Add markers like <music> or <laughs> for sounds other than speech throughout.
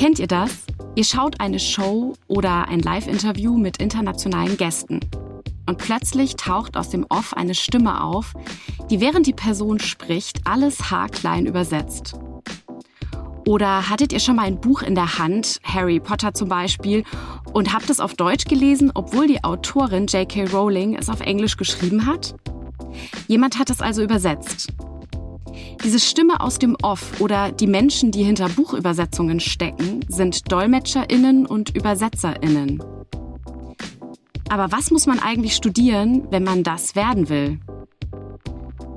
Kennt ihr das? Ihr schaut eine Show oder ein Live-Interview mit internationalen Gästen. Und plötzlich taucht aus dem Off eine Stimme auf, die während die Person spricht, alles haarklein übersetzt. Oder hattet ihr schon mal ein Buch in der Hand, Harry Potter zum Beispiel, und habt es auf Deutsch gelesen, obwohl die Autorin J.K. Rowling es auf Englisch geschrieben hat? Jemand hat es also übersetzt. Diese Stimme aus dem Off oder die Menschen, die hinter Buchübersetzungen stecken, sind Dolmetscherinnen und Übersetzerinnen. Aber was muss man eigentlich studieren, wenn man das werden will?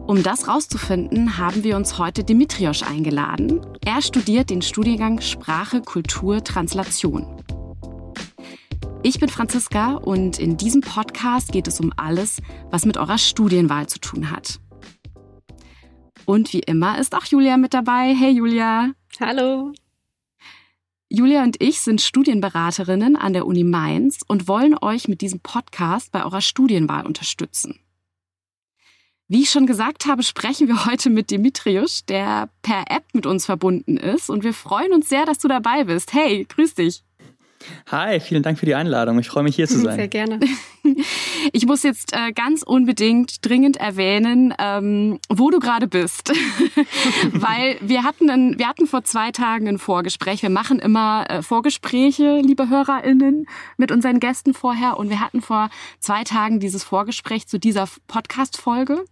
Um das rauszufinden, haben wir uns heute Dimitrios eingeladen. Er studiert den Studiengang Sprache, Kultur, Translation. Ich bin Franziska und in diesem Podcast geht es um alles, was mit eurer Studienwahl zu tun hat. Und wie immer ist auch Julia mit dabei. Hey Julia. Hallo. Julia und ich sind Studienberaterinnen an der Uni Mainz und wollen euch mit diesem Podcast bei eurer Studienwahl unterstützen. Wie ich schon gesagt habe, sprechen wir heute mit Dimitrius, der per App mit uns verbunden ist. Und wir freuen uns sehr, dass du dabei bist. Hey, grüß dich. Hi, vielen Dank für die Einladung. Ich freue mich hier zu <laughs> sein. Sehr gerne. <laughs> Ich muss jetzt äh, ganz unbedingt dringend erwähnen, ähm, wo du gerade bist, <laughs> weil wir hatten ein, wir hatten vor zwei Tagen ein Vorgespräch. Wir machen immer äh, Vorgespräche, liebe HörerInnen, mit unseren Gästen vorher und wir hatten vor zwei Tagen dieses Vorgespräch zu dieser Podcast-Folge.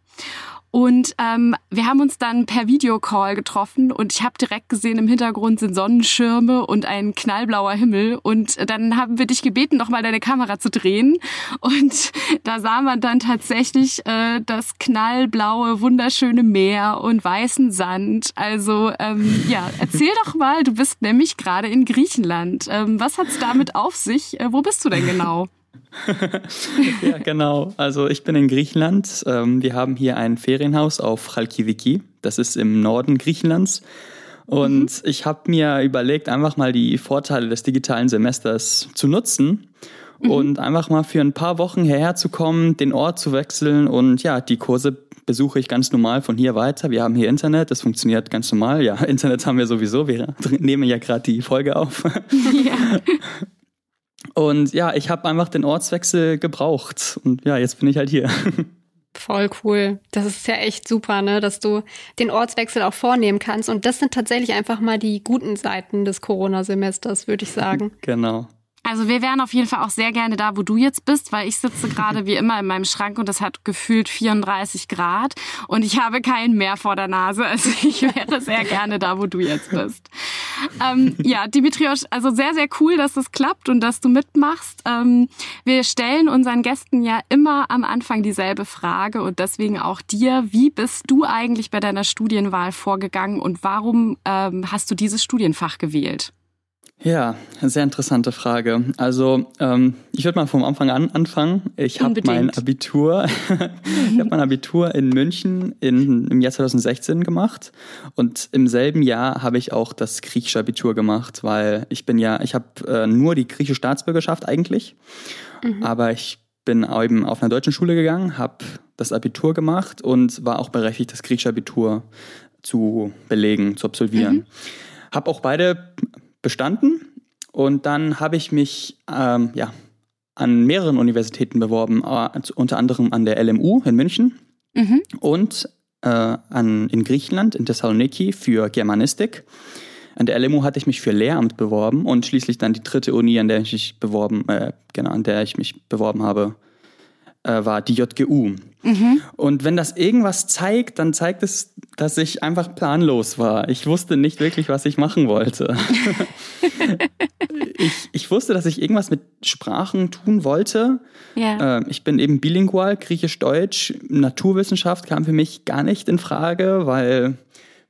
Und ähm, wir haben uns dann per Videocall getroffen und ich habe direkt gesehen, im Hintergrund sind Sonnenschirme und ein knallblauer Himmel. Und dann haben wir dich gebeten, noch mal deine Kamera zu drehen. Und <laughs> da sah man dann tatsächlich äh, das knallblaue, wunderschöne Meer und weißen Sand. Also ähm, ja, erzähl doch mal, du bist nämlich gerade in Griechenland. Ähm, was hat's damit auf sich? Äh, wo bist du denn genau? <laughs> ja, genau. Also ich bin in Griechenland. Ähm, wir haben hier ein Ferienhaus auf Chalkidiki. Das ist im Norden Griechenlands. Und mhm. ich habe mir überlegt, einfach mal die Vorteile des digitalen Semesters zu nutzen mhm. und einfach mal für ein paar Wochen hierher zu kommen, den Ort zu wechseln und ja, die Kurse besuche ich ganz normal von hier weiter. Wir haben hier Internet, das funktioniert ganz normal. Ja, <laughs> Internet haben wir sowieso. Wir <laughs> nehmen ja gerade die Folge auf. Ja. Und ja, ich habe einfach den Ortswechsel gebraucht. Und ja, jetzt bin ich halt hier. <laughs> Voll cool. Das ist ja echt super, ne, dass du den Ortswechsel auch vornehmen kannst. Und das sind tatsächlich einfach mal die guten Seiten des Corona-Semesters, würde ich sagen. <laughs> Genau. Also wir wären auf jeden Fall auch sehr gerne da, wo du jetzt bist, weil ich sitze gerade <laughs> wie immer in meinem Schrank und es hat gefühlt 34 Grad und ich habe kein Meer vor der Nase. Also ich wäre sehr gerne da, wo du jetzt bist. Ähm, ja, Dimitrios, also sehr, sehr cool, dass es klappt und dass du mitmachst. Ähm, wir stellen unseren Gästen ja immer am Anfang dieselbe Frage und deswegen auch dir. Wie bist du eigentlich bei deiner Studienwahl vorgegangen und warum ähm, hast du dieses Studienfach gewählt? Ja, sehr interessante Frage. Also ähm, ich würde mal vom Anfang an anfangen. Ich habe mein Abitur, <laughs> ich habe mein Abitur in München in, im Jahr 2016 gemacht und im selben Jahr habe ich auch das griechische Abitur gemacht, weil ich bin ja, ich habe äh, nur die griechische Staatsbürgerschaft eigentlich, mhm. aber ich bin eben auf einer deutschen Schule gegangen, habe das Abitur gemacht und war auch berechtigt, das griechische Abitur zu belegen, zu absolvieren. Mhm. Habe auch beide bestanden und dann habe ich mich ähm, ja, an mehreren Universitäten beworben, äh, unter anderem an der LMU in München mhm. und äh, an, in Griechenland, in Thessaloniki für Germanistik. An der LMU hatte ich mich für Lehramt beworben und schließlich dann die dritte Uni, an der ich mich beworben, äh, genau, an der ich mich beworben habe, äh, war die JGU. Mhm. Und wenn das irgendwas zeigt, dann zeigt es, dass ich einfach planlos war. Ich wusste nicht wirklich, was ich machen wollte. <laughs> ich, ich wusste, dass ich irgendwas mit Sprachen tun wollte. Ja. Äh, ich bin eben bilingual, griechisch-deutsch. Naturwissenschaft kam für mich gar nicht in Frage, weil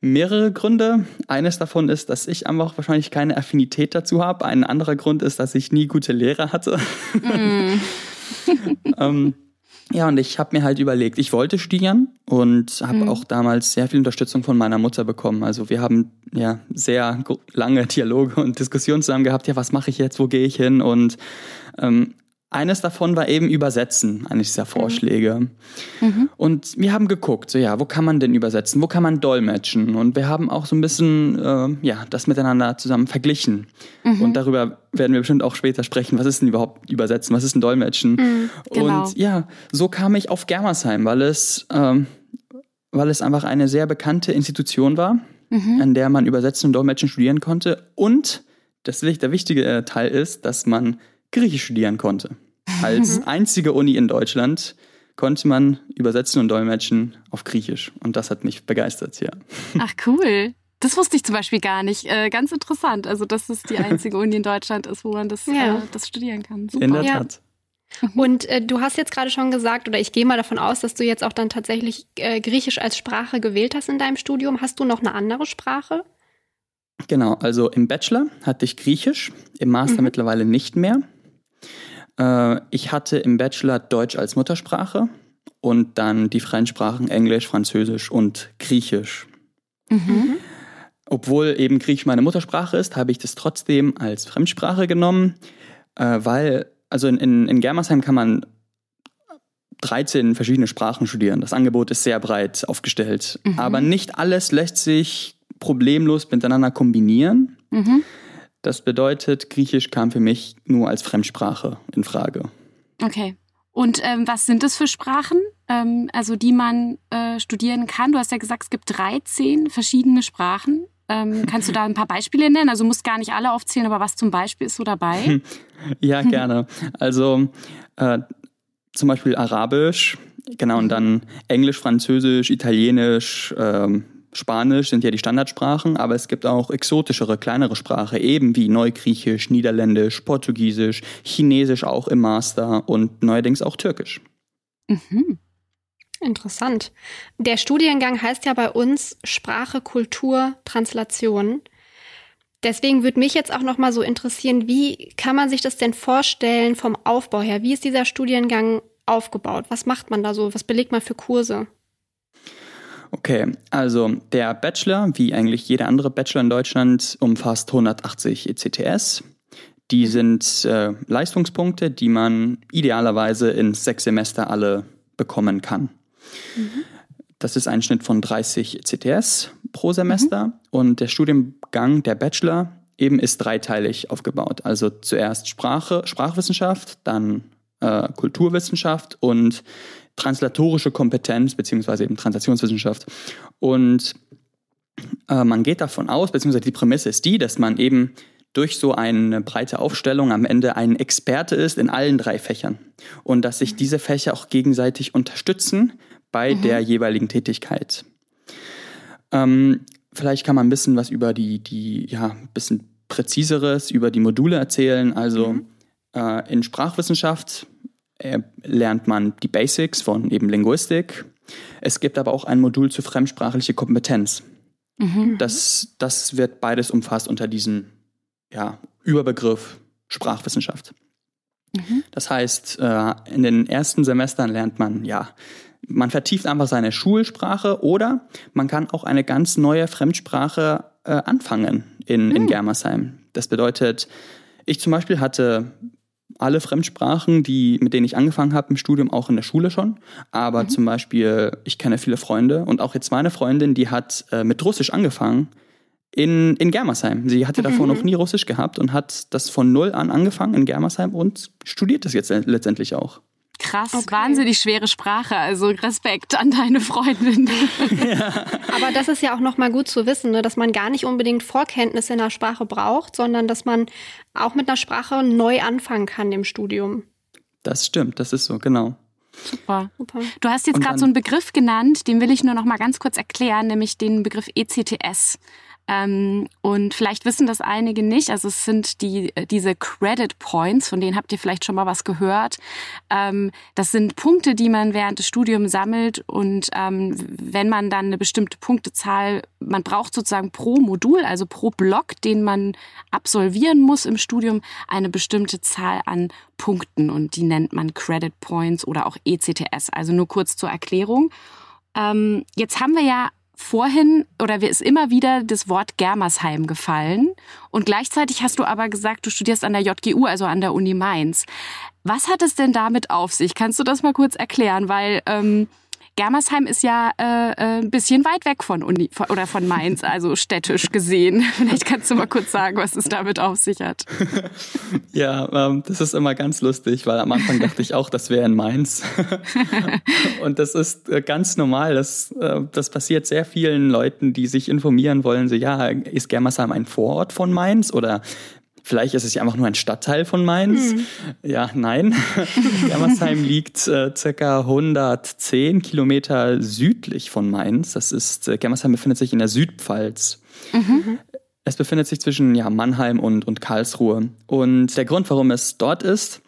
mehrere Gründe. Eines davon ist, dass ich einfach wahrscheinlich keine Affinität dazu habe. Ein anderer Grund ist, dass ich nie gute Lehrer hatte. Mm. <laughs> ähm, ja, und ich habe mir halt überlegt, ich wollte studieren und habe mhm. auch damals sehr viel Unterstützung von meiner Mutter bekommen. Also wir haben ja sehr lange Dialoge und Diskussionen zusammen gehabt. Ja, was mache ich jetzt? Wo gehe ich hin? Und ähm, eines davon war eben Übersetzen, eines dieser Vorschläge. Mhm. Und wir haben geguckt, so ja, wo kann man denn übersetzen, wo kann man dolmetschen? Und wir haben auch so ein bisschen, äh, ja, das miteinander zusammen verglichen. Mhm. Und darüber werden wir bestimmt auch später sprechen, was ist denn überhaupt Übersetzen, was ist denn Dolmetschen? Mhm, genau. Und ja, so kam ich auf Germersheim, weil es, ähm, weil es einfach eine sehr bekannte Institution war, mhm. an der man Übersetzen und Dolmetschen studieren konnte. Und das, der wichtige äh, Teil ist, dass man Griechisch studieren konnte. Als mhm. einzige Uni in Deutschland konnte man übersetzen und dolmetschen auf Griechisch. Und das hat mich begeistert, ja. Ach, cool. Das wusste ich zum Beispiel gar nicht. Äh, ganz interessant. Also, dass es die einzige Uni in Deutschland ist, wo man das, ja. äh, das studieren kann. Super. In der Tat. Ja. Und äh, du hast jetzt gerade schon gesagt, oder ich gehe mal davon aus, dass du jetzt auch dann tatsächlich äh, Griechisch als Sprache gewählt hast in deinem Studium. Hast du noch eine andere Sprache? Genau, also im Bachelor hatte ich Griechisch, im Master mhm. mittlerweile nicht mehr. Äh, ich hatte im Bachelor Deutsch als Muttersprache und dann die Fremdsprachen Englisch, Französisch und Griechisch. Mhm. Obwohl eben Griechisch meine Muttersprache ist, habe ich das trotzdem als Fremdsprache genommen, äh, weil, also in, in, in Germersheim kann man 13 verschiedene Sprachen studieren. Das Angebot ist sehr breit aufgestellt. Mhm. Aber nicht alles lässt sich problemlos miteinander kombinieren. Mhm. Das bedeutet, Griechisch kam für mich nur als Fremdsprache in Frage. Okay. Und ähm, was sind das für Sprachen, ähm, also die man äh, studieren kann? Du hast ja gesagt, es gibt 13 verschiedene Sprachen. Ähm, <laughs> kannst du da ein paar Beispiele nennen? Also musst gar nicht alle aufzählen, aber was zum Beispiel ist so dabei? <laughs> ja, gerne. Also äh, zum Beispiel Arabisch, genau, und dann Englisch, Französisch, Italienisch, ähm, Spanisch sind ja die Standardsprachen, aber es gibt auch exotischere, kleinere Sprachen, eben wie Neugriechisch, Niederländisch, Portugiesisch, Chinesisch auch im Master und neuerdings auch Türkisch. Mhm. Interessant. Der Studiengang heißt ja bei uns Sprache, Kultur, Translation. Deswegen würde mich jetzt auch noch mal so interessieren, wie kann man sich das denn vorstellen vom Aufbau her? Wie ist dieser Studiengang aufgebaut? Was macht man da so? Was belegt man für Kurse? Okay, also der Bachelor, wie eigentlich jeder andere Bachelor in Deutschland, umfasst 180 ECTS. Die sind äh, Leistungspunkte, die man idealerweise in sechs Semester alle bekommen kann. Mhm. Das ist ein Schnitt von 30 ECTS pro Semester mhm. und der Studiengang der Bachelor eben ist dreiteilig aufgebaut. Also zuerst Sprache, Sprachwissenschaft, dann äh, Kulturwissenschaft und translatorische Kompetenz beziehungsweise eben Translationswissenschaft. Und äh, man geht davon aus, beziehungsweise die Prämisse ist die, dass man eben durch so eine breite Aufstellung am Ende ein Experte ist in allen drei Fächern und dass sich diese Fächer auch gegenseitig unterstützen bei mhm. der jeweiligen Tätigkeit. Ähm, vielleicht kann man ein bisschen was über die, die ja, ein bisschen präziseres über die Module erzählen. Also mhm. äh, in Sprachwissenschaft lernt man die Basics von eben Linguistik. Es gibt aber auch ein Modul zu fremdsprachliche Kompetenz. Mhm. Das, das wird beides umfasst unter diesem ja, Überbegriff Sprachwissenschaft. Mhm. Das heißt, äh, in den ersten Semestern lernt man, ja, man vertieft einfach seine Schulsprache oder man kann auch eine ganz neue Fremdsprache äh, anfangen in, in mhm. Germersheim. Das bedeutet, ich zum Beispiel hatte alle Fremdsprachen, die, mit denen ich angefangen habe im Studium, auch in der Schule schon. Aber mhm. zum Beispiel, ich kenne viele Freunde und auch jetzt meine Freundin, die hat äh, mit Russisch angefangen in, in Germersheim. Sie hatte davor mhm. noch nie Russisch gehabt und hat das von null an angefangen in Germersheim und studiert das jetzt letztendlich auch. Krass, okay. wahnsinnig schwere Sprache. Also Respekt an deine Freundin. <laughs> Ja. Aber das ist ja auch nochmal gut zu wissen, ne, dass man gar nicht unbedingt Vorkenntnisse in der Sprache braucht, sondern dass man auch mit einer Sprache neu anfangen kann im Studium. Das stimmt, das ist so, genau. Super. Super. Du hast jetzt gerade so einen Begriff genannt, den will ich nur noch mal ganz kurz erklären, nämlich den Begriff ECTS. Ähm, und vielleicht wissen das einige nicht. Also es sind die, äh, diese Credit Points, von denen habt ihr vielleicht schon mal was gehört. Ähm, das sind Punkte, die man während des Studiums sammelt. Und ähm, wenn man dann eine bestimmte Punktezahl, man braucht sozusagen pro Modul, also pro Block, den man absolvieren muss im Studium, eine bestimmte Zahl an Punkten. Und die nennt man Credit Points oder auch ECTS. Also nur kurz zur Erklärung. Ähm, jetzt haben wir ja vorhin oder wir ist immer wieder das Wort Germersheim gefallen und gleichzeitig hast du aber gesagt, du studierst an der JGU, also an der Uni Mainz. Was hat es denn damit auf sich? Kannst du das mal kurz erklären? Weil ähm, Germersheim ist ja äh, äh, ein bisschen weit weg von Uni von, oder von Mainz, <laughs> also städtisch gesehen. <laughs> Vielleicht kannst du mal kurz sagen, was es damit auf sich hat. <laughs> ja, ähm, das ist immer ganz lustig, weil am Anfang dachte ich auch, das wäre in Mainz. Und das ist äh, ganz normal. Das, äh, das passiert sehr vielen Leuten, die sich informieren wollen. So, ja, ist Germersheim ein Vorort von Mainz oder Vielleicht ist es ja einfach nur ein Stadtteil von Mainz. Mhm. Ja, nein. <laughs> Germersheim liegt äh, circa 110 Kilometer südlich von Mainz. Das ist, äh, Germersheim befindet sich in der Südpfalz. Mhm. Es befindet sich zwischen ja, Mannheim und, und Karlsruhe. Und der Grund, warum es dort ist,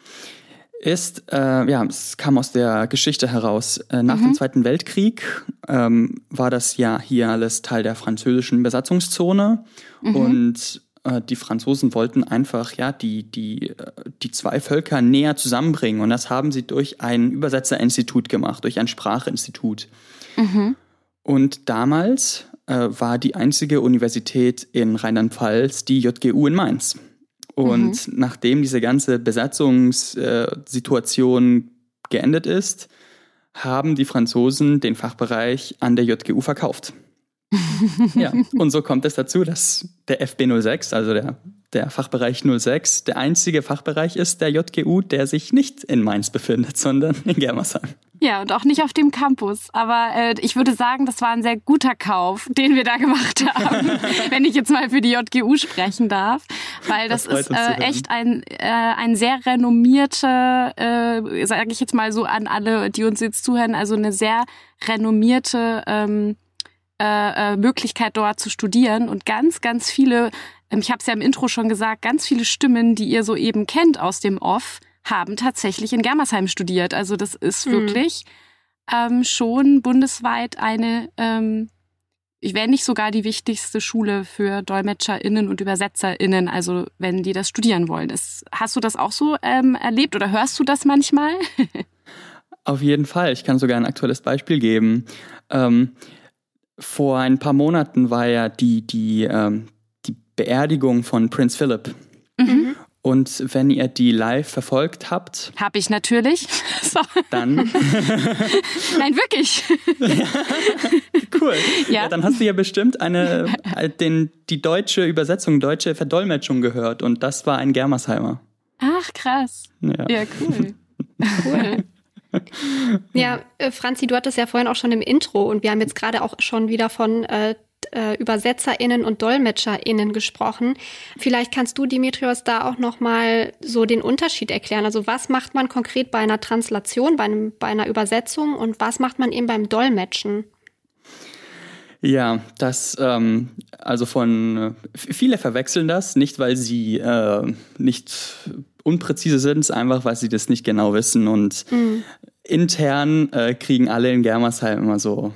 ist, äh, ja, es kam aus der Geschichte heraus. Äh, nach mhm. dem Zweiten Weltkrieg ähm, war das ja hier alles Teil der französischen Besatzungszone. Mhm. Und die Franzosen wollten einfach ja die, die, äh, die zwei Völker näher zusammenbringen. Und das haben sie durch ein Übersetzerinstitut gemacht, durch ein Sprachinstitut. Mhm. Und damals äh, war die einzige Universität in Rheinland-Pfalz die JGU in Mainz. Und mhm. nachdem diese ganze Besatzungssituation äh, geendet ist, haben die Franzosen den Fachbereich an der JGU verkauft. Ja, und so kommt es dazu, dass der FB06, also der, der Fachbereich 06, der einzige Fachbereich ist der JGU, der sich nicht in Mainz befindet, sondern in Germersheim. Ja, und auch nicht auf dem Campus. Aber äh, ich würde sagen, das war ein sehr guter Kauf, den wir da gemacht <laughs> haben, wenn ich jetzt mal für die JGU sprechen darf. Weil das, das ist äh, echt ein, äh, ein sehr renommierte, äh, sage ich jetzt mal so an alle, die uns jetzt zuhören, also eine sehr renommierte ähm, äh, äh, Möglichkeit dort zu studieren und ganz, ganz viele, ähm, ich habe es ja im Intro schon gesagt, ganz viele Stimmen, die ihr so eben kennt aus dem Off, haben tatsächlich in Germersheim studiert. Also das ist mhm. wirklich ähm, schon bundesweit eine, ähm, ich wäre nicht sogar die wichtigste Schule für DolmetscherInnen und ÜbersetzerInnen, also wenn die das studieren wollen. Ist, hast du das auch so ähm, erlebt oder hörst du das manchmal? <laughs> Auf jeden Fall. Ich kann sogar ein aktuelles Beispiel geben. Ähm, vor ein paar Monaten war ja die, die, ähm, die Beerdigung von Prinz Philip. Mhm. Und wenn ihr die live verfolgt habt. Hab ich natürlich. <laughs> So. Dann. <laughs> <laughs> Nein, wirklich. cool. Ja. ja. dann hast du ja bestimmt eine, den, die deutsche Übersetzung, deutsche Verdolmetschung gehört. Und das war ein Germersheimer. Ach, krass. Ja, ja cool. cool. <laughs> Ja, äh, Franzi, du hattest ja vorhin auch schon im Intro und wir haben jetzt gerade auch schon wieder von äh, äh, ÜbersetzerInnen und DolmetscherInnen gesprochen. Vielleicht kannst du, Dimitrios, da auch nochmal so den Unterschied erklären. Also was macht man konkret bei einer Translation, bei, einem, bei einer Übersetzung und was macht man eben beim Dolmetschen? Ja, das, ähm, also von, viele verwechseln das, nicht weil sie äh, nicht unpräzise sind, einfach weil sie das nicht genau wissen und mhm. intern äh, kriegen alle in Germersheim immer so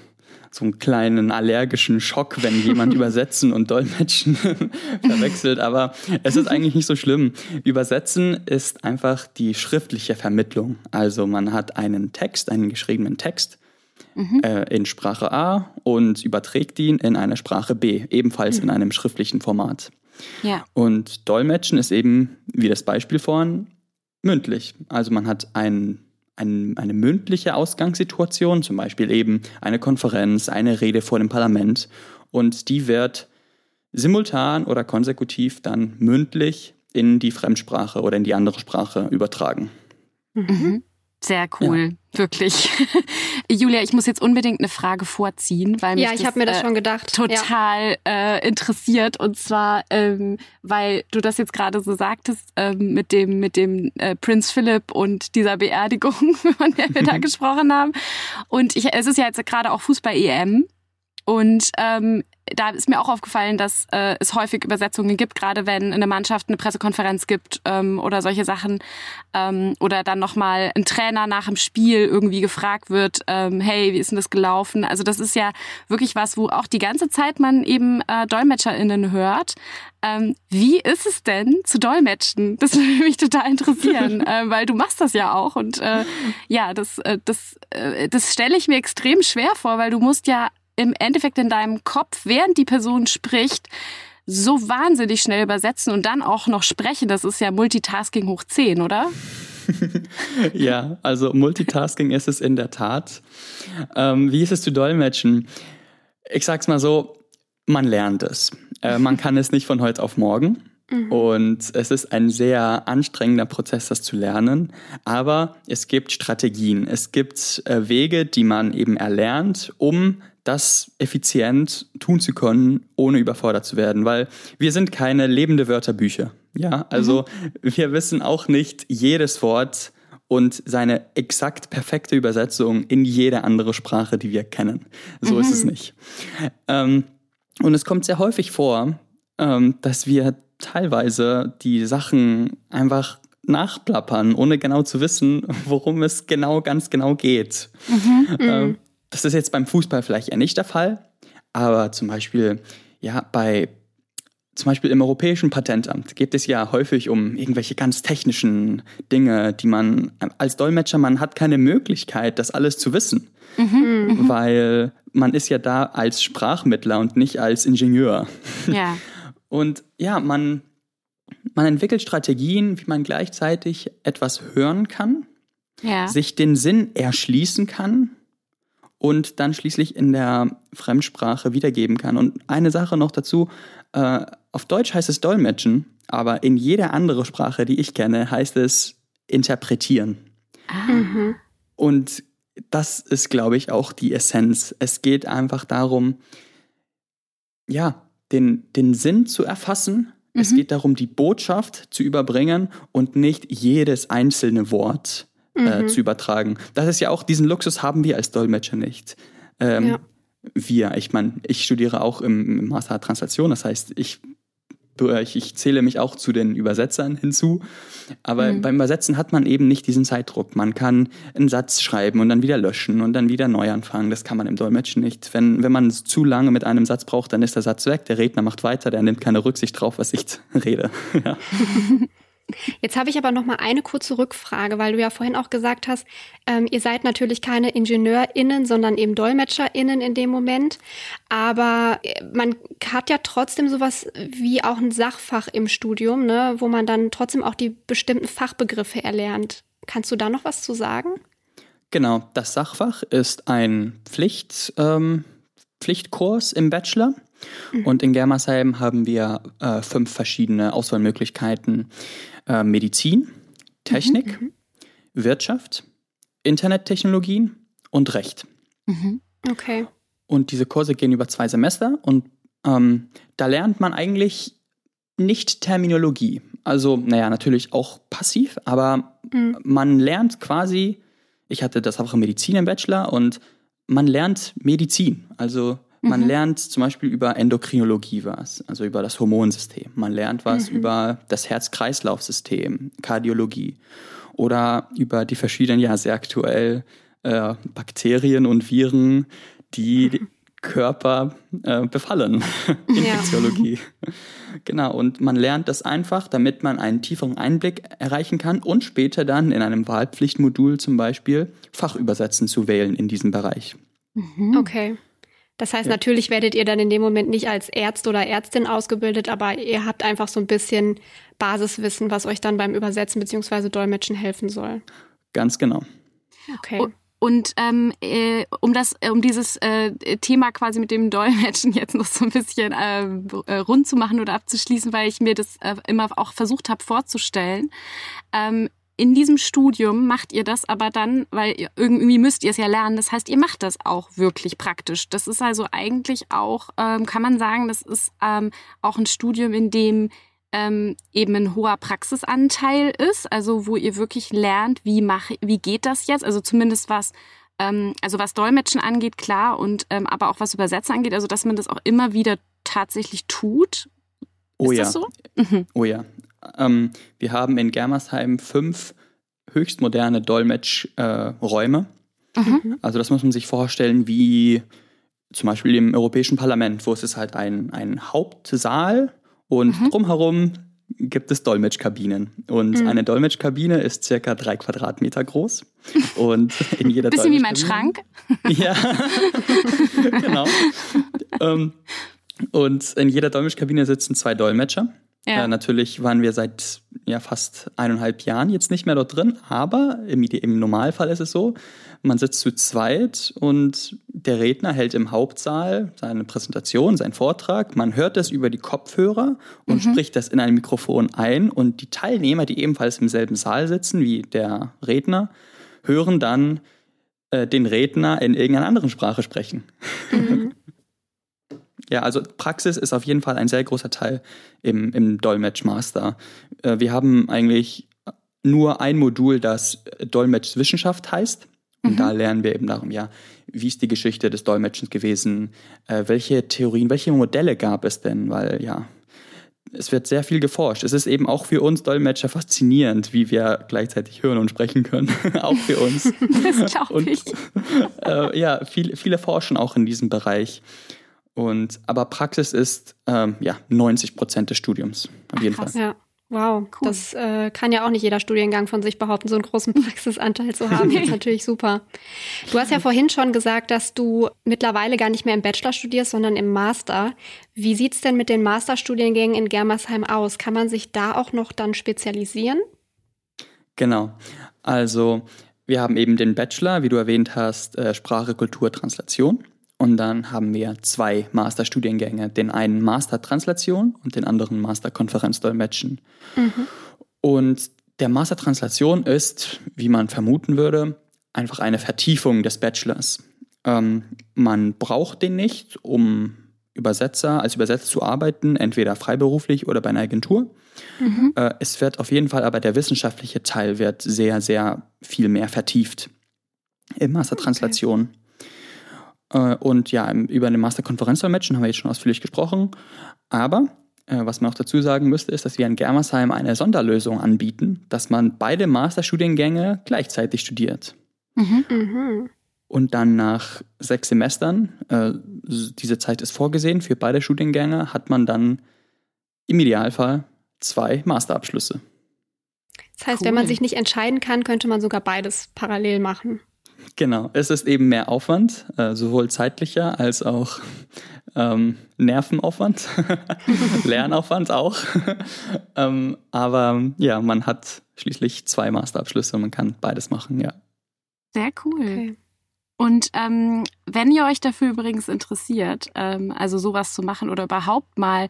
so einen kleinen allergischen Schock, wenn <laughs> jemand übersetzen und dolmetschen <laughs> verwechselt. Aber es ist eigentlich nicht so schlimm. Übersetzen ist einfach die schriftliche Vermittlung. Also man hat einen Text, einen geschriebenen Text mhm. äh, in Sprache A und überträgt ihn in eine Sprache B, ebenfalls mhm. in einem schriftlichen Format. Ja. Und Dolmetschen ist eben, wie das Beispiel vorhin, mündlich. Also man hat ein, ein, eine mündliche Ausgangssituation, zum Beispiel eben eine Konferenz, eine Rede vor dem Parlament. Und die wird simultan oder konsekutiv dann mündlich in die Fremdsprache oder in die andere Sprache übertragen. Mhm. Sehr cool, ja. Wirklich. <laughs> Julia, ich muss jetzt unbedingt eine Frage vorziehen, weil mich ja, ich habe mir das äh, schon gedacht. total ja. äh, interessiert und zwar, ähm, weil du das jetzt gerade so sagtest ähm, mit dem mit dem äh, Prinz Philipp und dieser Beerdigung, <laughs> von der wir da <laughs> gesprochen haben. Und ich, es ist ja jetzt gerade auch Fußball EM und ähm, da ist mir auch aufgefallen, dass äh, es häufig Übersetzungen gibt, gerade wenn eine Mannschaft eine Pressekonferenz gibt ähm, oder solche Sachen ähm, oder dann nochmal ein Trainer nach dem Spiel irgendwie gefragt wird, ähm, hey, wie ist denn das gelaufen? Also das ist ja wirklich was, wo auch die ganze Zeit man eben äh, DolmetscherInnen hört. Ähm, wie ist es denn zu dolmetschen? Das <laughs> würde mich total interessieren, <laughs> äh, weil du machst das ja auch und äh, ja, das, äh, das, äh, das stelle ich mir extrem schwer vor, weil du musst ja im Endeffekt in deinem Kopf, während die Person spricht, so wahnsinnig schnell übersetzen und dann auch noch sprechen. Das ist ja Multitasking hoch 10, oder? <laughs> ja, also Multitasking ist es in der Tat. Ähm, wie ist es zu dolmetschen? Ich sag's mal so, man lernt es. Äh, man kann es nicht von heute auf morgen. Mhm. Und es ist ein sehr anstrengender Prozess, das zu lernen. Aber es gibt Strategien, es gibt äh, Wege, die man eben erlernt, um das effizient tun zu können, ohne überfordert zu werden. Weil wir sind keine lebende Wörterbücher. Ja, also mhm. wir wissen auch nicht jedes Wort und seine exakt perfekte Übersetzung in jede andere Sprache, die wir kennen. So mhm. ist es mhm. nicht. Ähm, und es kommt sehr häufig vor, ähm, dass wir teilweise die Sachen einfach nachplappern, ohne genau zu wissen, worum es genau, ganz genau geht. Mhm, ähm, mhm. Das ist jetzt beim Fußball vielleicht eher nicht der Fall, aber zum Beispiel, ja, bei zum Beispiel im Europäischen Patentamt geht es ja häufig um irgendwelche ganz technischen Dinge, die man als Dolmetscher, man hat keine Möglichkeit, das alles zu wissen. Mhm, mhm. weil man ist ja da als Sprachmittler und nicht als Ingenieur. Ja. <laughs> Und ja, man, man entwickelt Strategien, wie man gleichzeitig etwas hören kann, ja. sich den Sinn erschließen kann und dann schließlich in der Fremdsprache wiedergeben kann. Und eine Sache noch dazu, äh, auf Deutsch heißt es Dolmetschen, aber in jeder andere Sprache, die ich kenne, heißt es interpretieren. Ah. Mhm. Und das ist, glaube ich, auch die Essenz. Es geht einfach darum, ja, den, den Sinn zu erfassen. Mhm. Es geht darum, die Botschaft zu überbringen und nicht jedes einzelne Wort äh, mhm. zu übertragen. Das ist ja auch, diesen Luxus haben wir als Dolmetscher nicht. Ähm, ja. Wir, ich meine, ich studiere auch im, im Master Translation, das heißt, ich ich, ich zähle mich auch zu den Übersetzern hinzu. Aber mhm. beim Übersetzen hat man eben nicht diesen Zeitdruck. Man kann einen Satz schreiben und dann wieder löschen und dann wieder neu anfangen. Das kann man im Dolmetschen nicht. Wenn, wenn man zu lange mit einem Satz braucht, dann ist der Satz weg. Der Redner macht weiter, der nimmt keine Rücksicht drauf, was ich <laughs> rede. ja. <laughs> Jetzt habe ich aber noch mal eine kurze Rückfrage, weil du ja vorhin auch gesagt hast, ähm, ihr seid natürlich keine IngenieurInnen, sondern eben DolmetscherInnen in dem Moment. Aber äh, man hat ja trotzdem sowas wie auch ein Sachfach im Studium, ne, wo man dann trotzdem auch die bestimmten Fachbegriffe erlernt. Kannst du da noch was zu sagen? Genau, das Sachfach ist ein Pflicht, ähm, Pflichtkurs im Bachelor. Mhm. Und in Germersheim haben wir äh, fünf verschiedene Auswahlmöglichkeiten. Äh, Medizin, Technik, mhm, mhm. Wirtschaft, Internettechnologien und Recht. Mhm. Okay. Und diese Kurse gehen über zwei Semester und ähm, da lernt man eigentlich nicht Terminologie. Also, naja, natürlich auch passiv, aber mhm. man lernt quasi, ich hatte das auch in Medizin im Bachelor und man lernt Medizin. Also man mhm. lernt zum Beispiel über Endokrinologie was, also über das Hormonsystem. Man lernt was mhm. über das Herz-Kreislauf-System, Kardiologie oder über die verschiedenen, ja sehr aktuell, äh, Bakterien und Viren, die mhm. Körper äh, befallen. <laughs> Infektiologie. Ja. Genau, und man lernt das einfach, damit man einen tieferen Einblick erreichen kann und später dann in einem Wahlpflichtmodul zum Beispiel Fachübersetzen zu wählen in diesem Bereich. Mhm. Okay. Das heißt, ja. natürlich werdet ihr dann in dem Moment nicht als Ärzte oder Ärztin ausgebildet, aber ihr habt einfach so ein bisschen Basiswissen, was euch dann beim Übersetzen bzw. Dolmetschen helfen soll. Ganz genau. Okay. Und ähm, äh, um das, äh, um dieses äh, Thema quasi mit dem Dolmetschen <laughs> jetzt noch so ein bisschen äh rund zu machen oder abzuschließen, weil ich mir das äh, immer auch versucht habe vorzustellen. Ähm, in diesem Studium macht ihr das aber dann, weil ihr, irgendwie müsst ihr es ja lernen. Das heißt, ihr macht das auch wirklich praktisch. Das ist also eigentlich auch, ähm, kann man sagen, das ist ähm, auch ein Studium, in dem ähm, eben ein hoher Praxisanteil ist, also wo ihr wirklich lernt, wie mache, wie geht das jetzt? Also zumindest was, ähm, also was Dolmetschen angeht, klar, und ähm, aber auch was Übersetzen angeht, also dass man das auch immer wieder tatsächlich tut. Oh ist ja. So? Mhm. Oh ja. Ähm, wir haben in Germersheim fünf höchst moderne Dolmetschräume. Äh, mhm. Also das muss man sich vorstellen wie zum Beispiel im Europäischen Parlament, wo es ist halt ein, ein Hauptsaal und mhm. drumherum gibt es Dolmetschkabinen. Und mhm. eine Dolmetschkabine ist circa drei Quadratmeter groß. Und <laughs> in jeder Bisschen wie mein Schrank. <laughs> Ja, genau. <laughs> ähm, und in jeder Dolmetschkabine sitzen zwei Dolmetscher. Ja. Äh, natürlich waren wir seit ja fast eineinhalb Jahren jetzt nicht mehr dort drin, aber im, im Normalfall ist es so, man sitzt zu zweit und der Redner hält im Hauptsaal seine Präsentation, seinen Vortrag. Man hört das über die Kopfhörer und mhm. spricht das in ein Mikrofon ein. Und die Teilnehmer, die ebenfalls im selben Saal sitzen wie der Redner, hören dann äh, den Redner in irgendeiner anderen Sprache sprechen. Mhm. <laughs> Ja, also Praxis ist auf jeden Fall ein sehr großer Teil im, im Dolmetschmaster. Äh, wir haben eigentlich nur ein Modul, das Dolmetschwissenschaft heißt. Und mhm. da lernen wir eben darum, ja, wie ist die Geschichte des Dolmetschens gewesen? Äh, welche Theorien, welche Modelle gab es denn? Weil ja, es wird sehr viel geforscht. Es ist eben auch für uns Dolmetscher faszinierend, wie wir gleichzeitig hören und sprechen können. <laughs> auch für uns. <laughs> das glaube ich. Äh, ja, viel, viele forschen auch in diesem Bereich. Und, aber Praxis ist ähm, ja 90 Prozent des Studiums, auf jeden Ach, Fall. Ja. Wow, cool. das äh, kann ja auch nicht jeder Studiengang von sich behaupten, so einen großen <laughs> Praxisanteil zu haben. Das <laughs> ist natürlich super. Du hast ja vorhin schon gesagt, dass du mittlerweile gar nicht mehr im Bachelor studierst, sondern im Master. Wie sieht's denn mit den Masterstudiengängen in Germersheim aus? Kann man sich da auch noch dann spezialisieren? Genau. Also wir haben eben den Bachelor, wie du erwähnt hast, äh, Sprache, Kultur, Translation. Und dann haben wir zwei Masterstudiengänge, den einen Master Translation und den anderen Master Konferenz Dolmetschen. Mhm. Und der Master Translation ist, wie man vermuten würde, einfach eine Vertiefung des Bachelors. Ähm, man braucht den nicht, um Übersetzer, als Übersetzer zu arbeiten, entweder freiberuflich oder bei einer Agentur. Mhm. Äh, es wird auf jeden Fall aber der wissenschaftliche Teil wird sehr, sehr viel mehr vertieft im Master Translation. Okay. Äh, und ja, über eine Masterkonferenz-Dolmetschen haben wir jetzt schon ausführlich gesprochen. Aber äh, was man auch dazu sagen müsste, ist, dass wir in Germersheim eine Sonderlösung anbieten, dass man beide Masterstudiengänge gleichzeitig studiert. Mhm. Mhm. Und dann nach sechs Semestern, äh, diese Zeit ist vorgesehen für beide Studiengänge, hat man dann im Idealfall zwei Masterabschlüsse. Das heißt, cool. wenn man sich nicht entscheiden kann, könnte man sogar beides parallel machen. Genau, es ist eben mehr Aufwand, äh, sowohl zeitlicher als auch ähm, Nervenaufwand, <laughs> Lernaufwand auch. <laughs> ähm, aber ja, man hat schließlich zwei Masterabschlüsse und man kann beides machen, ja. Sehr cool. Okay. Und ähm, wenn ihr euch dafür übrigens interessiert, ähm, also sowas zu machen oder überhaupt mal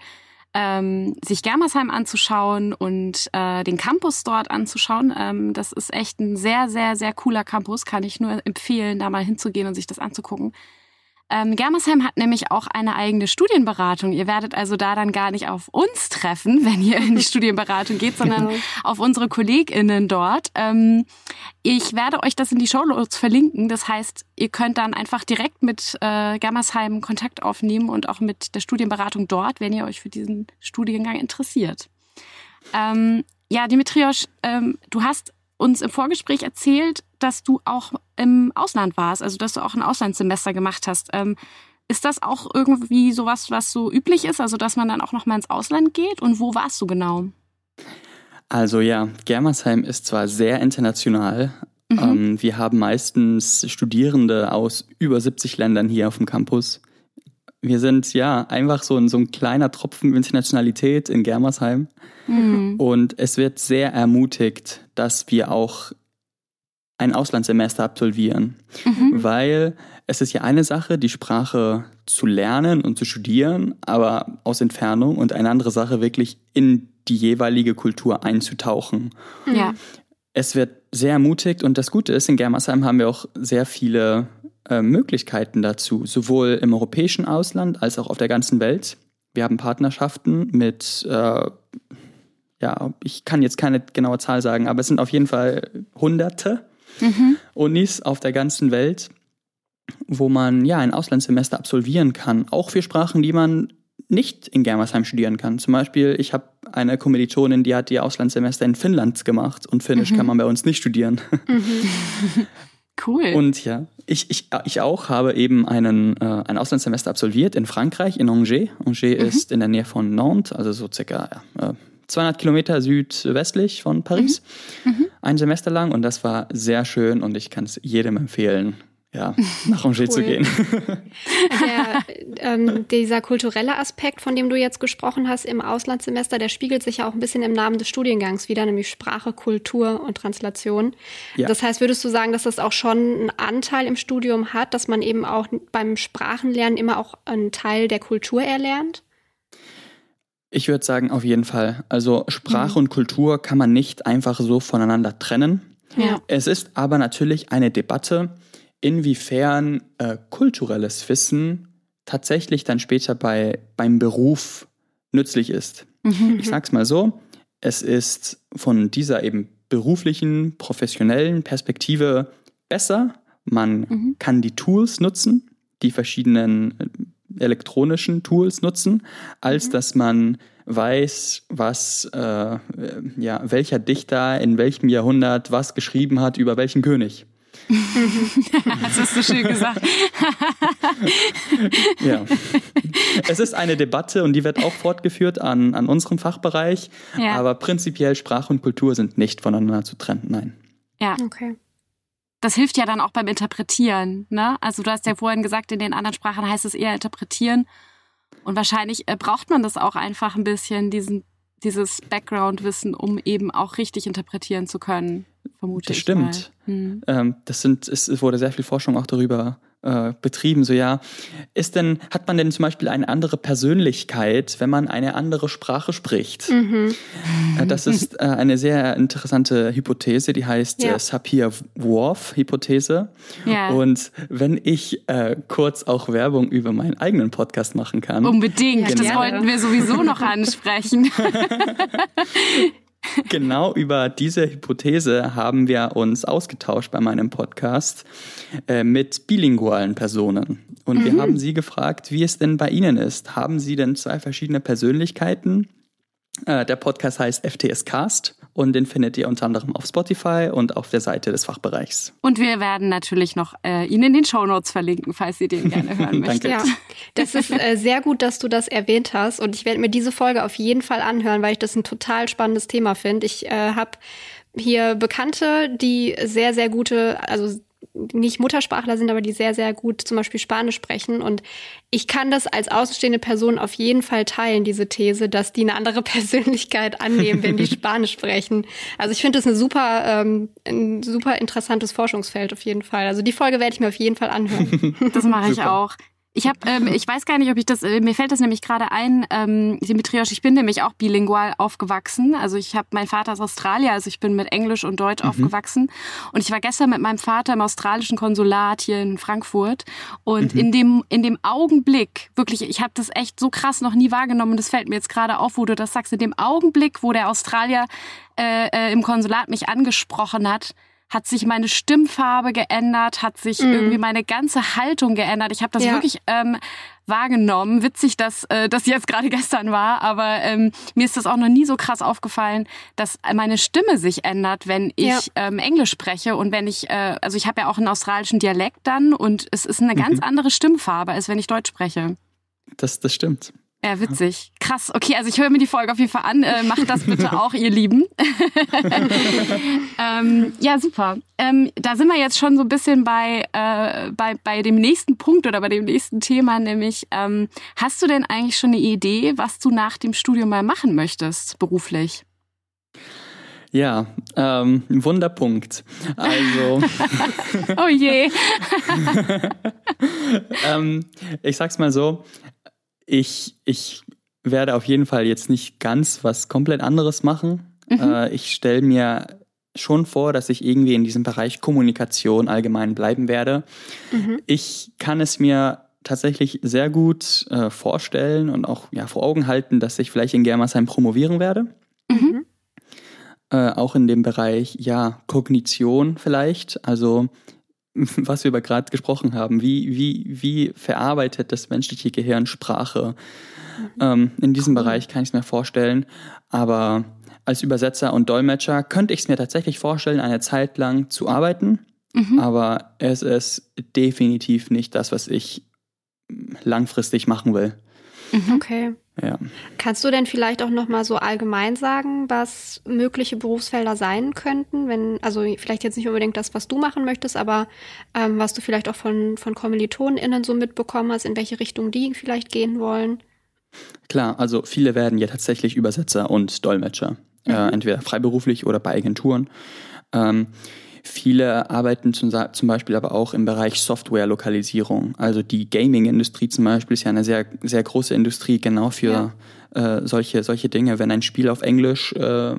ähm, sich Germersheim anzuschauen und äh, den Campus dort anzuschauen. Ähm, das ist echt ein sehr, sehr, sehr cooler Campus. Kann ich nur empfehlen, da mal hinzugehen und sich das anzugucken. Ähm, Germersheim hat nämlich auch eine eigene Studienberatung. Ihr werdet also da dann gar nicht auf uns treffen, <laughs> wenn ihr in die Studienberatung geht, sondern genau. auf unsere KollegInnen dort. Ähm, ich werde euch das in die Show Notes verlinken. Das heißt, ihr könnt dann einfach direkt mit äh, Germersheim Kontakt aufnehmen und auch mit der Studienberatung dort, wenn ihr euch für diesen Studiengang interessiert. Ähm, ja, Dimitrios, ähm, du hast uns im Vorgespräch erzählt, dass du auch im Ausland warst, also dass du auch ein Auslandssemester gemacht hast. Ähm, ist das auch irgendwie sowas, was so üblich ist, also dass man dann auch noch mal ins Ausland geht? Und wo warst du genau? Also ja, Germersheim ist zwar sehr international. Mhm. Ähm, wir haben meistens Studierende aus über 70 Ländern hier auf dem Campus. Wir sind ja einfach so ein, so ein kleiner Tropfen Internationalität in Germersheim. Mhm. Und es wird sehr ermutigt, dass wir auch ein Auslandssemester absolvieren, mhm. weil es ist ja eine Sache, die Sprache zu lernen und zu studieren, aber aus Entfernung und eine andere Sache, wirklich in die jeweilige Kultur einzutauchen. Ja. Es wird sehr ermutigt und das Gute ist, in Germersheim haben wir auch sehr viele äh, Möglichkeiten dazu, sowohl im europäischen Ausland als auch auf der ganzen Welt. Wir haben Partnerschaften mit äh, ja, ich kann jetzt keine genaue Zahl sagen, aber es sind auf jeden Fall Hunderte mhm. Unis auf der ganzen Welt, wo man ja ein Auslandssemester absolvieren kann, auch für Sprachen, die man nicht in Germersheim studieren kann. Zum Beispiel, ich habe eine Kommilitonin, die hat ihr Auslandssemester in Finnland gemacht und Finnisch mhm. kann man bei uns nicht studieren. Mhm. <laughs> Cool. Und ja, ich, ich, ich auch habe eben einen, äh, ein Auslandssemester absolviert in Frankreich, in Angers. Angers mhm. ist in der Nähe von Nantes, also so circa ja, 200 Kilometer südwestlich von Paris, mhm. Mhm. ein Semester lang und das war sehr schön und ich kann es jedem empfehlen. ja, nach Angers cool. zu gehen. <laughs> Der, ähm, dieser kulturelle Aspekt, von dem du jetzt gesprochen hast im Auslandssemester, der spiegelt sich ja auch ein bisschen im Namen des Studiengangs wieder, nämlich Sprache, Kultur und Translation. Ja. Das heißt, würdest du sagen, dass das auch schon einen Anteil im Studium hat, dass man eben auch beim Sprachenlernen immer auch einen Teil der Kultur erlernt? Ich würde sagen, auf jeden Fall. Also Sprache mhm. und Kultur kann man nicht einfach so voneinander trennen. Ja. Es ist aber natürlich eine Debatte, inwiefern äh, kulturelles Wissen tatsächlich dann später bei, beim Beruf nützlich ist. Mhm. Ich sag's mal so, es ist von dieser eben beruflichen, professionellen Perspektive besser. Man mhm. kann die Tools nutzen, die verschiedenen äh, elektronischen Tools nutzen, als mhm. dass man weiß, was, äh, ja, welcher Dichter in welchem Jahrhundert was geschrieben hat über welchen König. <laughs> das hast du schön gesagt. <laughs> ja. Es ist eine Debatte und die wird auch fortgeführt an, an unserem Fachbereich. Ja. Aber prinzipiell Sprache und Kultur sind nicht voneinander zu trennen, nein. Ja. Okay. Das hilft ja dann auch beim Interpretieren. Ne? Also du hast ja vorhin gesagt, in den anderen Sprachen heißt es eher interpretieren. Und wahrscheinlich äh, braucht man das auch einfach ein bisschen, diesen, dieses Background-Wissen, um eben auch richtig interpretieren zu können vermute das ich. Das stimmt. Hm. Ähm, das sind, es wurde sehr viel Forschung auch darüber äh, betrieben. So ja, ist denn, hat man denn zum Beispiel eine andere Persönlichkeit, wenn man eine andere Sprache spricht? Mhm. Äh, das ist äh, eine sehr interessante Hypothese, die heißt ja. äh, Sapir-Whorf-Hypothese. Ja. Und wenn ich kurz auch Werbung über meinen eigenen Podcast machen kann. Unbedingt, genau. das wollten wir sowieso noch ansprechen. <laughs> <laughs> genau über diese Hypothese haben wir uns ausgetauscht bei meinem Podcast äh, mit bilingualen Personen. Und mhm. wir haben sie gefragt, wie es denn bei Ihnen ist. Haben Sie denn zwei verschiedene Persönlichkeiten? Äh, der Podcast heißt FTS Cast und den findet ihr unter anderem auf Spotify und auf der Seite des Fachbereichs. Und wir werden natürlich noch äh, ihn in den Show Notes verlinken, falls ihr den gerne hören <laughs> möchtet. Ja, das ist äh, sehr gut, dass du das erwähnt hast und ich werde mir diese Folge auf jeden Fall anhören, weil ich das ein total spannendes Thema finde. Ich äh, habe hier Bekannte, die sehr, sehr gute, also nicht Muttersprachler sind, aber die sehr, sehr gut zum Beispiel Spanisch sprechen. Und ich kann das als außenstehende Person auf jeden Fall teilen, diese These, dass die eine andere <laughs> Persönlichkeit annehmen, wenn die <laughs> Spanisch sprechen. Also ich finde das eine super, ähm, ein super interessantes Forschungsfeld auf jeden Fall. Also die Folge werde ich mir auf jeden Fall anhören. <laughs> Das mache ich auch. Ich habe, ähm, ich weiß gar nicht, ob ich das, äh, mir fällt das nämlich gerade ein, ähm, Dimitrios, ich bin nämlich auch bilingual aufgewachsen. Also ich habe, mein Vater ist Australier, also ich bin mit Englisch und Deutsch mhm. aufgewachsen. Und ich war gestern mit meinem Vater im australischen Konsulat hier in Frankfurt. Und mhm. in dem, in dem Augenblick, wirklich, ich habe das echt so krass noch nie wahrgenommen. Das fällt mir jetzt gerade auf, wo du das sagst. In dem Augenblick, wo der Australier äh, äh, im Konsulat mich angesprochen hat, hat sich meine Stimmfarbe geändert, hat sich mhm. irgendwie meine ganze Haltung geändert. Ich habe das ja. wirklich ähm, wahrgenommen. Witzig, dass äh, das jetzt gerade <laughs> gestern war, aber ähm, mir ist das auch noch nie so krass aufgefallen, dass meine Stimme sich ändert, wenn ich ja. ähm, Englisch spreche und wenn ich, äh, also ich habe ja auch einen australischen Dialekt dann und es ist eine mhm. ganz andere Stimmfarbe, als wenn ich Deutsch spreche. Das, das stimmt. Ja, witzig. Krass. Okay, also ich höre mir die Folge auf jeden Fall an. Äh, macht das bitte <laughs> auch, ihr Lieben. <laughs> ähm, ja, super. Ähm, da sind wir jetzt schon so ein bisschen bei, äh, bei, bei dem nächsten Punkt oder bei dem nächsten Thema, nämlich ähm, hast du denn eigentlich schon eine Idee, was du nach dem Studium mal machen möchtest, beruflich? Ja, ähm, Wunderpunkt. Also. <laughs> oh je. ähm, ich sag's mal so, ich, ich werde auf jeden Fall jetzt nicht ganz was komplett anderes machen. Mhm. Äh, ich stelle mir schon vor, dass ich irgendwie in diesem Bereich Kommunikation allgemein bleiben werde. Mhm. Ich kann es mir tatsächlich sehr gut äh, vorstellen und auch ja, vor Augen halten, dass ich vielleicht in Germersheim promovieren werde. Mhm. Äh, auch in dem Bereich ja Kognition vielleicht. Also was wir über gerade gesprochen haben. Wie, wie, wie verarbeitet das menschliche Gehirn Sprache? Mhm. Ähm, in diesem cool. Bereich kann ich es mir vorstellen. Aber als Übersetzer und Dolmetscher könnte ich es mir tatsächlich vorstellen, eine Zeit lang zu arbeiten. Mhm. Aber es ist definitiv nicht das, was ich langfristig machen will. Mhm. Okay. Ja. Kannst du denn vielleicht auch noch mal so allgemein sagen, was mögliche Berufsfelder sein könnten, wenn also vielleicht jetzt nicht unbedingt das, was du machen möchtest, aber ähm, was du vielleicht auch von von KommilitonInnen so mitbekommen hast, in welche Richtung die vielleicht gehen wollen? Klar, also viele werden ja tatsächlich Übersetzer und Dolmetscher, äh, mhm. äh, entweder freiberuflich oder bei Agenturen. Ähm, Viele arbeiten zum, zum, Beispiel aber auch im Bereich Software-Lokalisierung. Also die Gaming-Industrie zum Beispiel ist ja eine sehr, sehr große Industrie genau für ja. äh, solche, solche Dinge. Wenn ein Spiel auf Englisch äh,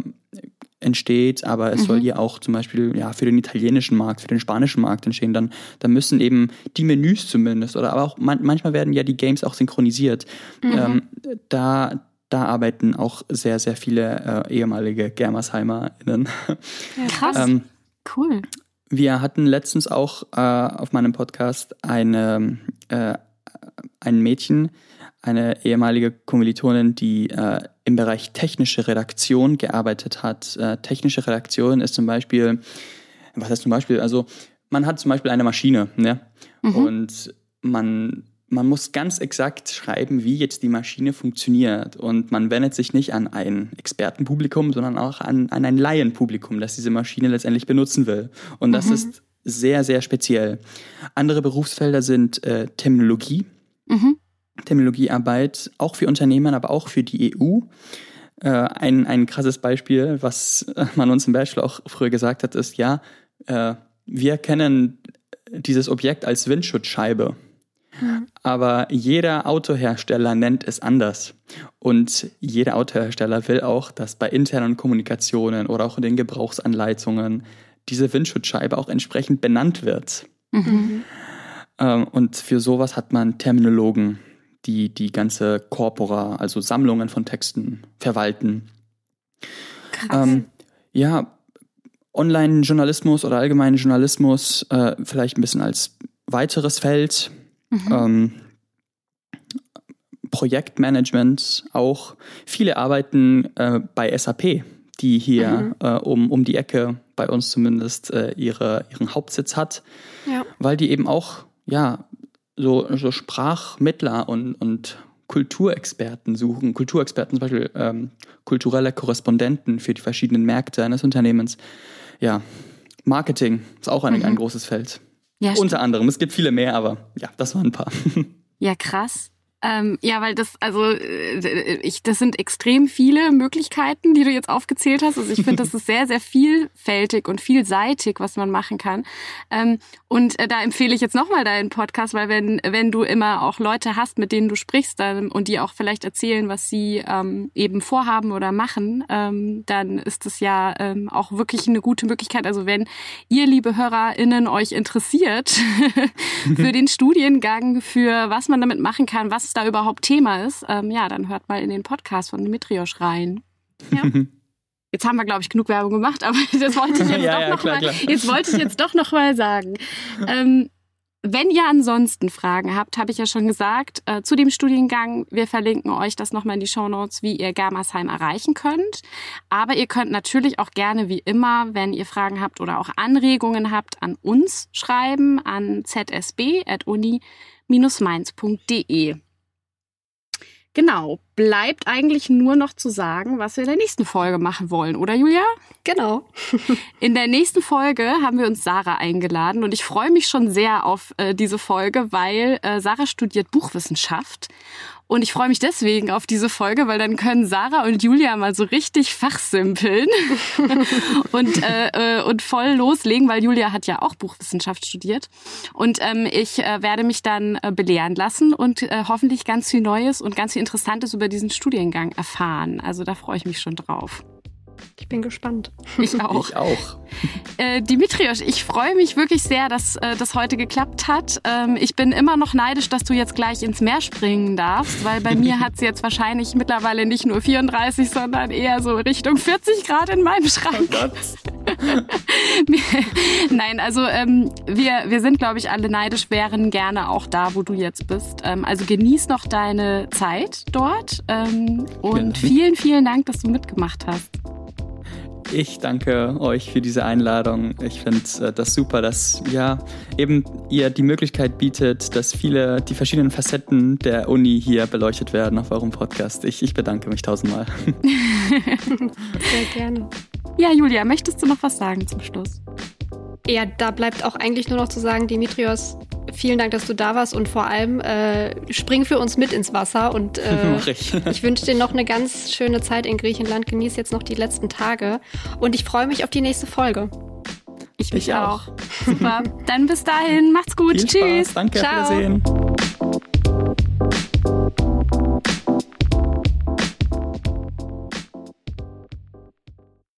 entsteht, aber es mhm. soll ja auch zum Beispiel ja für den italienischen Markt, für den spanischen Markt entstehen, dann, dann müssen eben die Menüs zumindest oder aber auch man, manchmal werden ja die Games auch synchronisiert. Mhm. Ähm, da da arbeiten auch sehr, sehr viele äh, ehemalige GermersheimerInnen. Ja, krass. ähm, Cool. Wir hatten letztens auch äh, auf meinem Podcast eine, äh, ein Mädchen, eine ehemalige Kommilitonin, die äh, im Bereich technische Redaktion gearbeitet hat. Äh, technische Redaktion ist zum Beispiel, was heißt zum Beispiel, also man hat zum Beispiel eine Maschine, ne? Mhm. Und man man muss ganz exakt schreiben, wie jetzt die Maschine funktioniert. Und man wendet sich nicht an ein Expertenpublikum, sondern auch an, an ein Laienpublikum, das diese Maschine letztendlich benutzen will. Und das mhm. ist sehr, sehr speziell. Andere Berufsfelder sind äh, Terminologie, mhm. Terminologiearbeit, auch für Unternehmen, aber auch für die EU. Äh, ein, ein krasses Beispiel, was man uns im Bachelor auch früher gesagt hat, ist, ja, äh, wir kennen dieses Objekt als Windschutzscheibe. Aber jeder Autohersteller nennt es anders. Und jeder Autohersteller will auch, dass bei internen Kommunikationen oder auch in den Gebrauchsanleitungen diese Windschutzscheibe auch entsprechend benannt wird. Mhm. Ähm, und für sowas hat man Terminologen, die die ganze Corpora, also Sammlungen von Texten, verwalten. Krass. Ähm, ja, Online-Journalismus oder allgemeinen Journalismus äh, vielleicht ein bisschen als weiteres Feld. Mhm. Ähm, Projektmanagement auch. Viele arbeiten äh, bei SAP, die hier mhm. äh, um, um die Ecke bei uns zumindest äh, ihre, ihren Hauptsitz hat, ja. weil die eben auch ja so, so Sprachmittler und, und Kulturexperten suchen. Kulturexperten zum Beispiel ähm, kulturelle Korrespondenten für die verschiedenen Märkte eines Unternehmens. Ja, Marketing ist auch ein, mhm. ein großes Feld. Ja, Unter anderem. Es gibt viele mehr, aber ja, das waren ein paar. <laughs> Ja, krass. Ähm, ja, weil das, also äh, ich, das sind extrem viele Möglichkeiten, die du jetzt aufgezählt hast. Also ich finde, das <laughs> ist sehr, sehr vielfältig und vielseitig, was man machen kann. Ähm, und äh, da empfehle ich jetzt nochmal deinen Podcast, weil wenn, wenn du immer auch Leute hast, mit denen du sprichst dann, und die auch vielleicht erzählen, was sie ähm, eben vorhaben oder machen, ähm, dann ist das ja ähm, auch wirklich eine gute Möglichkeit. Also wenn ihr, liebe HörerInnen, euch interessiert <laughs> für <laughs> den Studiengang, für was man damit machen kann, was da überhaupt Thema ist, ähm, ja, dann hört mal in den Podcast von Dimitrios rein. Ja. <laughs> Jetzt haben wir, glaube ich, genug Werbung gemacht, aber <laughs> das wollte ich <laughs> jetzt ja, doch ja, noch klar, mal, klar. Jetzt wollte ich jetzt doch noch mal sagen. Ähm, wenn ihr ansonsten Fragen habt, habe ich ja schon gesagt, äh, zu dem Studiengang, wir verlinken euch das nochmal in die Show Notes, wie ihr Germersheim erreichen könnt. Aber ihr könnt natürlich auch gerne wie immer, wenn ihr Fragen habt oder auch Anregungen habt, an uns schreiben, an zsb.uni-mainz.de. Genau, bleibt eigentlich nur noch zu sagen, was wir in der nächsten Folge machen wollen, oder Julia? Genau. <laughs> in der nächsten Folge haben wir uns Sarah eingeladen und ich freue mich schon sehr auf äh, diese Folge, weil äh, Sarah studiert Buchwissenschaft und ich freue mich deswegen auf diese Folge, weil dann können Sarah und Julia mal so richtig fachsimpeln <laughs> und, äh, äh, und voll loslegen, weil Julia hat ja auch Buchwissenschaft studiert. Und ähm, ich äh, werde mich dann äh, belehren lassen und äh, hoffentlich ganz viel Neues und ganz viel Interessantes über diesen Studiengang erfahren. Also da freue ich mich schon drauf. Ich bin gespannt. <laughs> Ich auch. Ich auch. Äh, Dimitrios, ich freue mich wirklich sehr, dass äh, das heute geklappt hat. Ähm, ich bin immer noch neidisch, dass du jetzt gleich ins Meer springen darfst, weil bei mir <laughs> hat es jetzt wahrscheinlich mittlerweile nicht nur 34, sondern eher so Richtung 40 Grad in meinem Schrank. Oh <laughs> Nein, also ähm, wir, wir sind, glaube ich, alle neidisch, wären gerne auch da, wo du jetzt bist. Ähm, also genieß noch deine Zeit dort ähm, und vielen, vielen Dank, dass du mitgemacht hast. Ich danke euch für diese Einladung. Ich finde äh, das super, dass ja eben ihr die Möglichkeit bietet, dass viele die verschiedenen Facetten der Uni hier beleuchtet werden auf eurem Podcast. Ich, ich bedanke mich tausendmal. <laughs> Sehr gerne. Ja, Julia, möchtest du noch was sagen zum Schluss? Ja, da bleibt auch eigentlich nur noch zu sagen, Dimitrios, vielen Dank, dass du da warst und vor allem äh, spring für uns mit ins Wasser und äh, <laughs> ich, <laughs> ich wünsche dir noch eine ganz schöne Zeit in Griechenland. Genieß jetzt noch die letzten Tage und ich freue mich auf die nächste Folge. Ich mich ich auch. auch. Super. Dann bis dahin. Macht's gut. Viel Tschüss. Spaß. Danke. Ciao. Auf Wiedersehen.